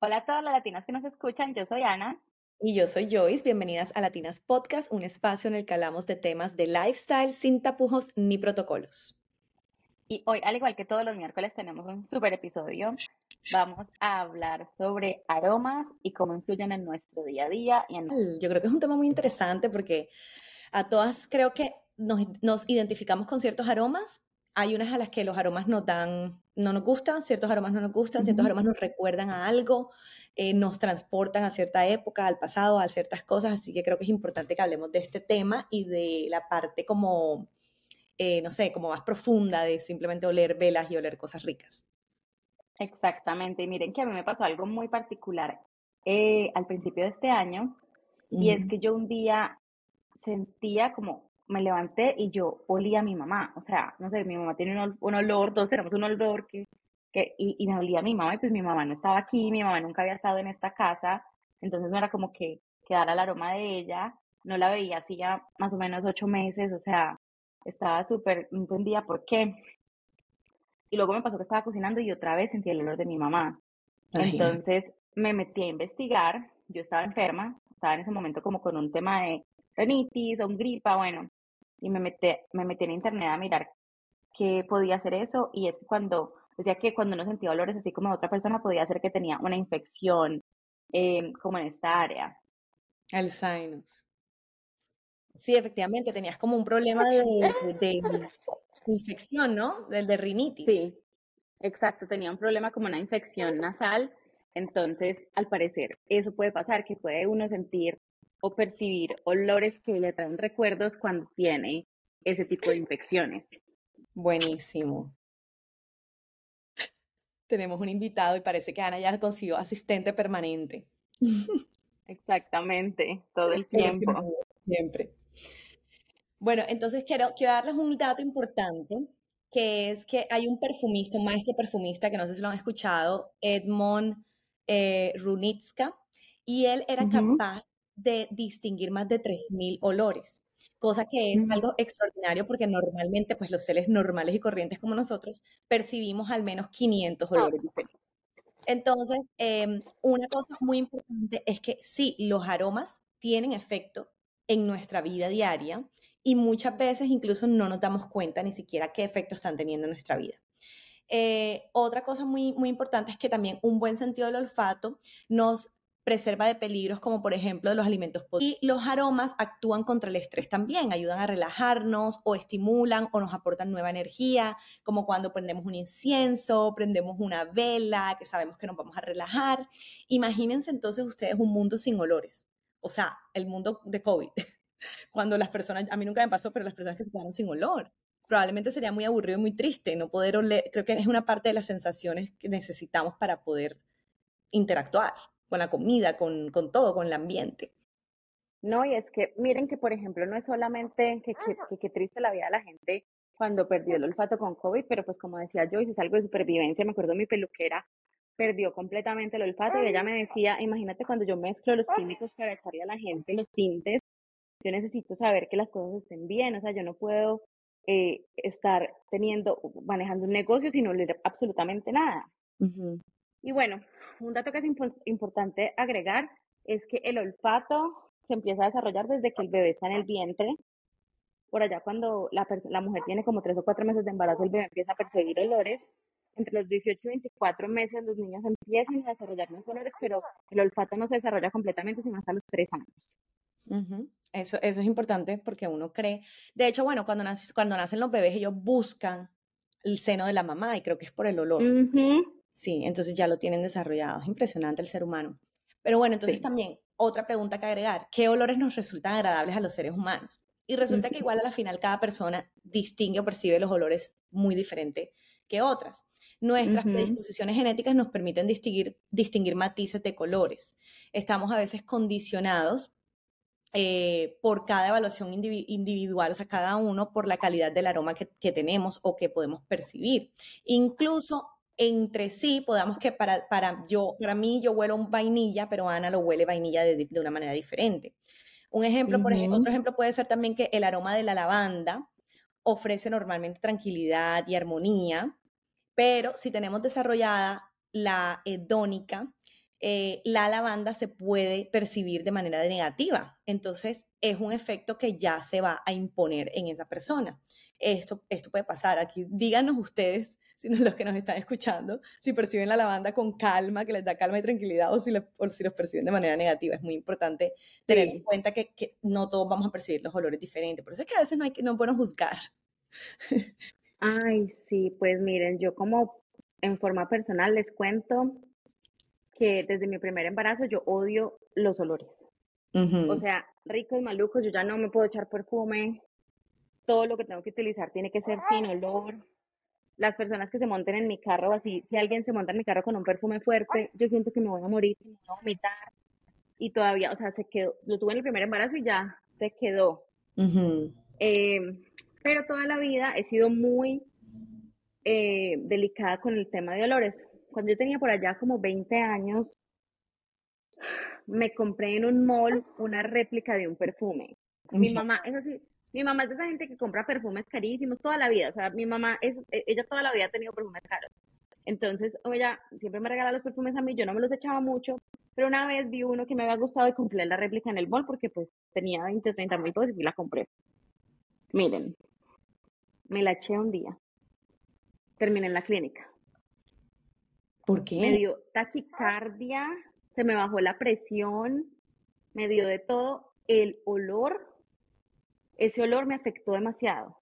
Hola a todas las latinas que nos escuchan, yo soy Ana. Y yo soy Joyce, bienvenidas a Latinas Podcast, un espacio en el que hablamos de temas de lifestyle sin tapujos ni protocolos. Y hoy, al igual que todos los miércoles, tenemos un super episodio. Vamos a hablar sobre aromas y cómo influyen en nuestro día a día. Y en... Yo creo que es un tema muy interesante porque a todas creo que nos, nos identificamos con ciertos aromas hay unas a las que los aromas nos dan, no nos gustan, ciertos aromas no nos gustan, ciertos aromas nos recuerdan a algo, eh, nos transportan a cierta época, al pasado, a ciertas cosas, así que creo que es importante que hablemos de este tema y de la parte como, eh, no sé, como más profunda de simplemente oler velas y oler cosas ricas. Exactamente, y miren que a mí me pasó algo muy particular eh, al principio de este año, y es que yo un día sentía como me levanté y yo olía a mi mamá. O sea, no sé, mi mamá tiene un, olor, todos tenemos un olor que, que y, y, me olía a mi mamá y pues mi mamá no estaba aquí, mi mamá nunca había estado en esta casa, entonces no era como que quedara el aroma de ella, no la veía hacía más o menos ocho meses, o sea, estaba súper, no entendía por qué. Y luego me pasó que estaba cocinando y otra vez sentí el olor de mi mamá. Entonces me metí a investigar, yo estaba enferma, estaba en ese momento como con un tema de renitis o un gripa, bueno, y me metí, me metí en internet a mirar qué podía hacer eso y es cuando decía que cuando uno sentía dolores así como otra persona podía ser que tenía una infección em, como en esta área. El sinus. Sí, efectivamente, tenías como un problema de, infección, ¿no? Del de rinitis. Sí, exacto, tenía un problema como una infección nasal. Entonces, al parecer, eso puede pasar, que puede uno sentir o percibir olores que le traen recuerdos cuando tiene ese tipo de infecciones. Buenísimo. Tenemos un invitado y parece que Ana ya consiguió asistente permanente. Exactamente, todo el tiempo. Siempre. Bueno, entonces quiero, quiero darles un dato importante, que es que hay un perfumista, un maestro perfumista, que no sé si lo han escuchado, Edmond eh, Runitska, y él era capaz de distinguir más de 3.000 olores, cosa que es algo extraordinario porque normalmente pues los seres normales y corrientes como nosotros percibimos al menos 500 olores diferentes. Entonces, em, una cosa muy importante es que sí, los aromas tienen efecto en nuestra vida diaria y muchas veces incluso no nos damos cuenta ni siquiera qué efecto están teniendo en nuestra vida. Eh, otra cosa muy, muy importante es que también un buen sentido del olfato nos preserva de peligros como por ejemplo los alimentos Y los aromas actúan contra el estrés también, ayudan a relajarnos o estimulan o nos aportan nueva energía, como cuando prendemos un incienso, prendemos una vela, que sabemos que nos vamos a relajar. Imagínense entonces ustedes un mundo sin olores, o sea, el mundo de COVID, cuando las personas, a mí nunca me pasó, pero las personas que se quedaron sin olor probablemente sería muy aburrido y muy triste no poder oler. Creo que es una parte de las sensaciones que necesitamos para poder interactuar con la comida, con, con todo, con el ambiente. No, y es que miren que, por ejemplo, no es solamente que, que, que, triste la vida de la gente cuando perdió el olfato con COVID, pero pues como decía yo, es algo de supervivencia. Me acuerdo mi peluquera perdió completamente el olfato y ella me decía, imagínate cuando yo mezclo los químicos para echarle a la gente los tintes, yo necesito saber que las cosas estén bien, o sea, yo no puedo eh, estar teniendo, manejando un negocio sin oler absolutamente nada. Y bueno, un dato que es importante agregar es que el olfato se empieza a desarrollar desde que el bebé está en el vientre. Por allá cuando la, la mujer tiene como tres o cuatro meses de embarazo, el bebé empieza a percibir olores. Entre los 18 y 24 meses los niños empiezan a desarrollar los olores, pero el olfato no se desarrolla completamente sino hasta los tres años. Eso, eso es importante porque uno cree. De hecho, bueno, cuando, cuando nacen los bebés, ellos buscan el seno de la mamá y creo que es por el olor. Sí, entonces ya lo tienen desarrollado. Es impresionante el ser humano. Pero bueno, entonces también otra pregunta que agregar, ¿qué olores nos resultan agradables a los seres humanos? Y resulta que igual a la final cada persona distingue o percibe los olores muy diferente que otras. Nuestras predisposiciones genéticas nos permiten distinguir, distinguir matices de colores. Estamos a veces condicionados eh, por cada evaluación individual, o sea, cada uno por la calidad del aroma que, que tenemos o que podemos percibir. Incluso entre sí podamos que para, para, yo, para mí yo huelo un vainilla, pero Ana lo huele vainilla de, de una manera diferente. Un ejemplo, por ejemplo, otro ejemplo puede ser también que el aroma de la lavanda ofrece normalmente tranquilidad y armonía, pero si tenemos desarrollada la hedónica, eh, la lavanda se puede percibir de manera negativa. Entonces, es un efecto que ya se va a imponer en esa persona. Esto, esto puede pasar. Aquí díganos ustedes, si los que nos están escuchando, si perciben la lavanda con calma, que les da calma y tranquilidad, o si, si los perciben de manera negativa. Es muy importante tener en cuenta que, que, no todos vamos a percibir los olores diferentes. Por eso es que a veces no, hay que, no podemos juzgar. Ay, sí, pues miren, yo como en forma personal les cuento que desde mi primer embarazo yo odio los olores. O sea, ricos, malucos, yo ya no me puedo echar perfume. Todo lo que tengo que utilizar tiene que ser sin olor. Las personas que se monten en mi carro, así, si alguien se monta en mi carro con un perfume fuerte, yo siento que me voy a morir, me voy a vomitar. Y todavía, o sea, se quedó, lo tuve en el primer embarazo y ya se quedó. Em, pero toda la vida he sido muy eh, delicada con el tema de olores cuando yo tenía por allá como 20 años, me compré en un mall una réplica de un perfume. Mi mamá, eso sí, mi mamá es de esa gente que compra perfumes carísimos toda la vida. O sea, mi mamá, es, e, ella toda la vida ha tenido perfumes caros. Entonces, ella siempre me regala los perfumes a mí, yo no me los echaba mucho, pero una vez vi uno que me había gustado y compré la réplica en el mall porque pues tenía 20, 30 mil pesos y la compré. Miren, me la eché un día. Terminé en la clínica. ¿Por qué? Me dio taquicardia, se me bajó la presión, me dio de todo. El olor, ese olor me afectó demasiado.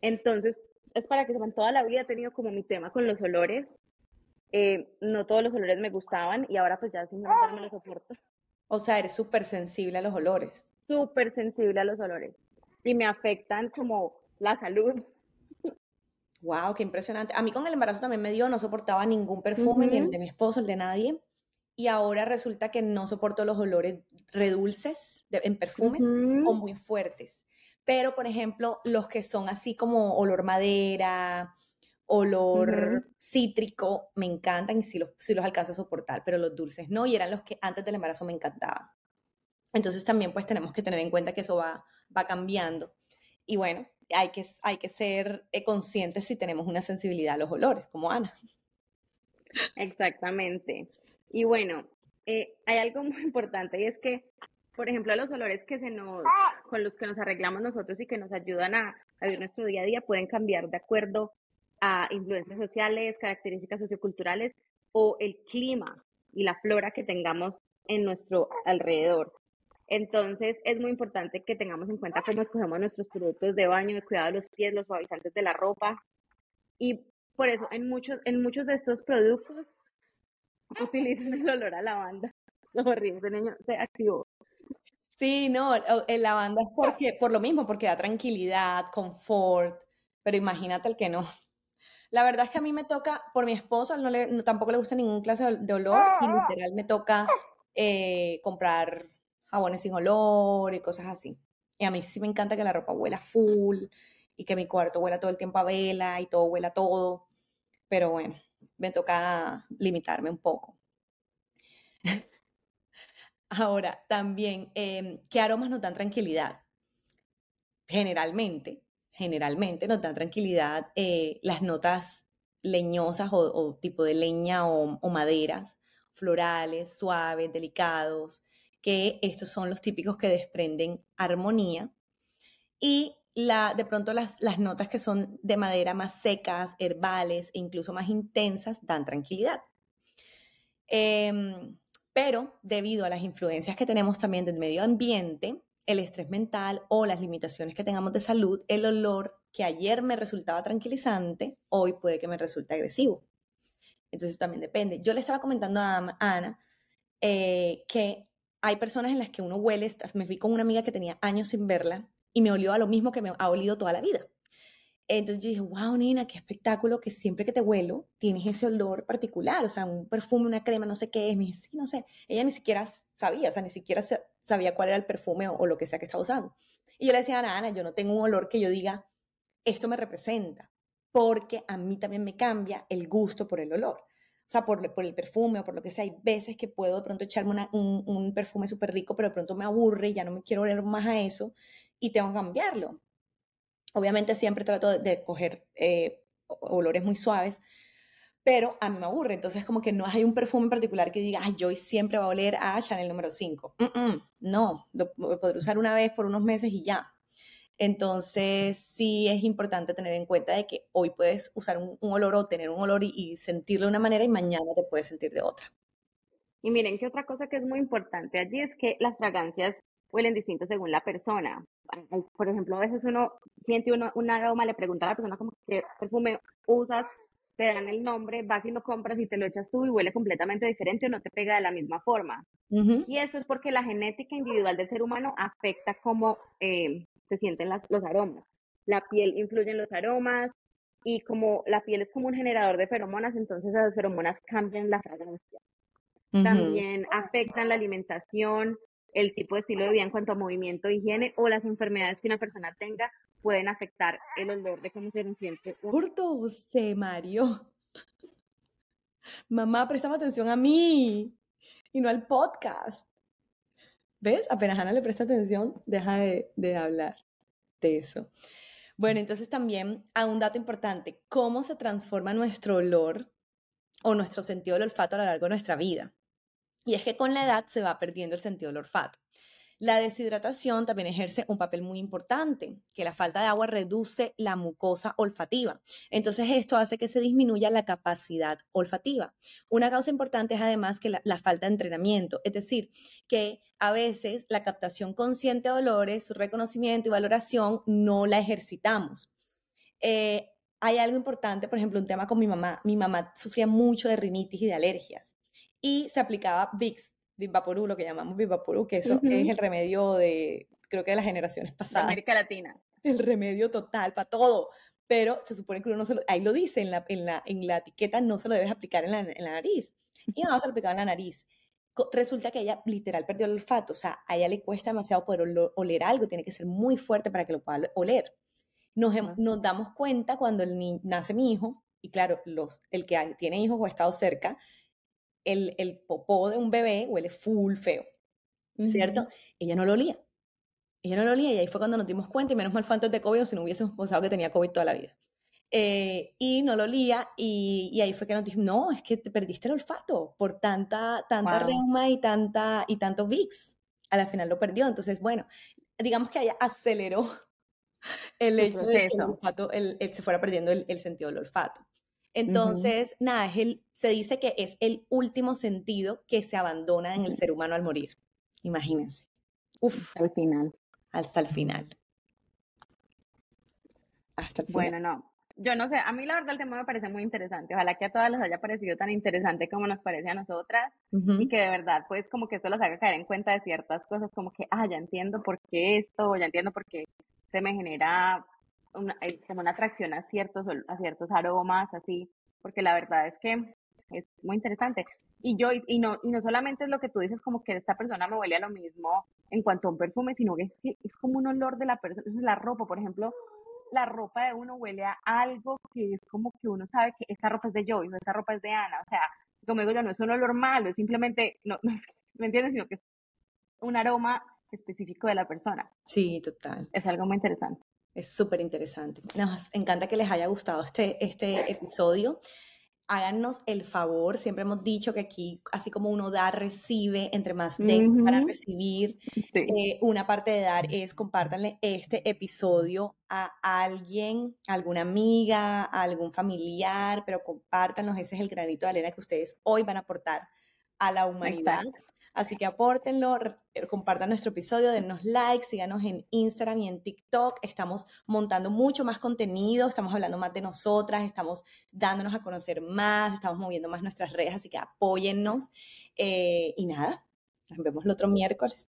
Entonces, es para que sepan, toda la vida he tenido como mi tema con los olores. Eh, no todos los olores me gustaban y ahora pues ya simplemente me los soporto. O sea, eres súper sensible a los olores. Súper sensible a los olores. Y me afectan como la salud. Wow, qué impresionante. A mí con el embarazo también me dio, no soportaba ningún perfume, ni el de mi esposo, el de nadie. Y ahora resulta que no soporto los olores redulces en perfumes o muy fuertes. Pero, por ejemplo, los que son así como olor madera, olor cítrico, me encantan y sí los, sí los alcanzo a soportar, pero los dulces no, y eran los que antes del embarazo me encantaban. Entonces también pues tenemos que tener en cuenta que eso va, va cambiando. Y bueno, hay que, hay que ser eh, conscientes si tenemos una sensibilidad a los olores, como Ana. Exactamente. Y bueno, eh, hay algo muy importante y es que, por ejemplo, los olores que se nos, con los que nos arreglamos nosotros y que nos ayudan a, a vivir nuestro día a día pueden cambiar de acuerdo a influencias sociales, características socioculturales o el clima y la flora que tengamos en nuestro alrededor. Entonces, es muy importante que tengamos en cuenta cómo escogemos nuestros productos de baño, de cuidado de los pies, los suavizantes de la ropa. Y por eso, en muchos, en muchos de estos productos utilizan el olor a lavanda. Horrible, ese niño se activó. Sí, no, el lavanda es porque, por lo mismo, porque da tranquilidad, confort, pero imagínate el que no. La verdad es que a mí me toca, por mi esposo, no le, tampoco le gusta ningún clase de olor y literal me toca eh, comprar jabones sin olor y cosas así. Y a mí sí me encanta que la ropa huela full y que mi cuarto huela todo el tiempo a vela y todo huela todo. Pero bueno, me toca limitarme un poco. Ahora, también, em, ¿qué aromas nos dan tranquilidad? Generalmente, generalmente nos dan tranquilidad eh, las notas leñosas o, tipo de leña o, o maderas, florales, suaves, delicados, que estos son los típicos que desprenden armonía. Y de pronto las, las notas que son de madera más secas, herbales e incluso más intensas dan tranquilidad. Em, pero debido a las influencias que tenemos también del medio ambiente, el estrés mental o las limitaciones que tengamos de salud, el olor que ayer me resultaba tranquilizante, hoy puede que me resulte agresivo. Entonces también depende. Yo le estaba comentando a Ana eh, que hay personas en las que uno huele, me fui con una amiga que tenía años sin verla y me olió a lo mismo que me ha olido toda la vida. Entonces yo dije, wow, Nina, qué espectáculo que siempre que te huelo tienes ese olor particular, o sea, un perfume, una crema, no sé qué es. Me dije, sí, no sé. Ella ni siquiera sabía, o sea, ni siquiera sabía cuál era el perfume o, lo que sea que estaba usando. Y yo le decía a Ana, yo no tengo un olor que yo diga, esto me representa, porque a mí también me cambia el gusto por el olor o sea, por, por, el perfume o por lo que sea, hay veces que puedo de pronto echarme un, un, perfume súper rico, pero de pronto me aburre y ya no me quiero oler más a eso y tengo que cambiarlo. Obviamente siempre trato de, coger eh, olores muy suaves, pero a mí me aburre. Entonces, como que no hay un perfume en particular que diga, ay, yo siempre va a oler a Chanel número 5. no, lo, podré usar una vez por unos meses y ya. Entonces, sí es importante tener en cuenta de que hoy puedes usar un, olor o tener un olor y, y, sentirlo de una manera y mañana te puedes sentir de otra. Y miren que otra cosa que es muy importante allí es que las fragancias huelen distinto según la persona. Por ejemplo, a veces uno siente uno, un aroma, le pregunta a la persona como qué perfume usas, te dan el nombre, vas y lo compras y te lo echas tú y huele completamente diferente o no te pega de la misma forma. Y esto es porque la genética individual del ser humano afecta cómo eh, se sienten los aromas. La piel influye en los aromas y como la piel es como un generador de feromonas, entonces esas feromonas cambian la fragancia. También afectan la alimentación, el tipo de estilo de vida en cuanto a movimiento, higiene o las enfermedades que una persona tenga pueden afectar el olor de cómo se siente. Corto, se Mario. Mamá, préstame atención a mí y no al podcast. ¿Ves? Apenas Ana le presta atención, deja de, de hablar de eso. Bueno, entonces también a un dato importante, cómo se transforma nuestro olor o nuestro sentido del olfato a lo largo de nuestra vida. Y es que con la edad se va perdiendo el sentido del olfato. La deshidratación también ejerce un papel muy importante, que la falta de agua reduce la mucosa olfativa. Entonces esto hace que se disminuya la capacidad olfativa. Una causa importante es además que la, falta de entrenamiento, es decir, que a veces la captación consciente de olores, su reconocimiento y valoración no la ejercitamos. Eh, hay algo importante, por ejemplo, un tema con mi mamá. Mi mamá sufría mucho de rinitis y de alergias y se aplicaba Vicks, Vivaporú, lo que llamamos Vivaporú, que eso es el remedio de, creo que de las generaciones pasadas. América Latina. El remedio total para todo. Pero se supone que uno no se lo, ahí lo dice en la, en la, en la etiqueta, no se lo debes aplicar en la, en la nariz. Y nada, se lo aplicaba en la nariz. Resulta que ella literal perdió el olfato, o sea, a ella le cuesta demasiado poder oler algo, tiene que ser muy fuerte para que lo pueda oler. Nos, nos damos cuenta cuando el nace mi hijo, y claro, los, el que tiene hijos o ha estado cerca, el, el popó de un bebé huele full feo, ¿cierto? Ella no lo olía. Ella no lo olía y ahí fue cuando nos dimos cuenta, y menos mal fue antes de COVID, o si no hubiésemos pensado que tenía COVID toda la vida. Eh, y no lo olía y, y, ahí fue que nos dijo, no, es que te perdiste el olfato por tanta, tanta reuma y, tanta, y tanto VIX. A la final lo perdió. Entonces, bueno, digamos que ella aceleró el hecho de que el olfato, el, se fuera perdiendo el, el, sentido del olfato. Entonces, nada, es el, se dice que es el último sentido que se abandona en el ser humano al morir. Imagínense. Uf. Al final. Hasta el final. Hasta el final. Bueno, no. Yo no sé, a mí la verdad el tema me parece muy interesante. Ojalá que a todas les haya parecido tan interesante como nos parece a nosotras y que de verdad, pues, como que esto los haga caer en cuenta de ciertas cosas, como que, ah, ya entiendo por qué esto, ya entiendo por qué se me genera una, como una atracción a ciertos, a ciertos aromas, así, porque la verdad es que es muy interesante. Y yo, y no, y no solamente es lo que tú dices, como que esta persona me huele a lo mismo en cuanto a un perfume, sino que es, es como un olor de la persona, es la ropa, por ejemplo, la ropa de uno huele a algo que es como que uno sabe que esta ropa es de Joy o esta ropa es de Ana, o sea, como digo yo, no es un olor malo, es simplemente, no, ¿me entiendes? Sino que es un aroma específico de la persona. Sí, total. Es algo muy interesante. Es súper interesante. Nos encanta que les haya gustado este, este episodio. Háganos el favor, siempre hemos dicho que aquí, así como uno da, recibe, entre más de para recibir, eh, una parte de dar es compártanle este episodio a alguien, a alguna amiga, a algún familiar, pero compártanos, ese es el granito de arena que ustedes hoy van a aportar a la humanidad. Así que apórtenlo, eh, compartan nuestro episodio, denos like, síganos en Instagram y en TikTok. Estamos montando mucho más contenido, estamos hablando más de nosotras, estamos dándonos a conocer más, estamos moviendo más nuestras redes, así que apóyennos. Eh, y nada, nos vemos el otro miércoles.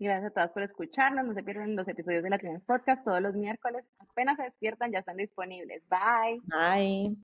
Gracias a todas por escucharnos. No se pierdan los episodios de la Podcast todos los miércoles. Apenas se despiertan, ya están disponibles. Bye. Bye.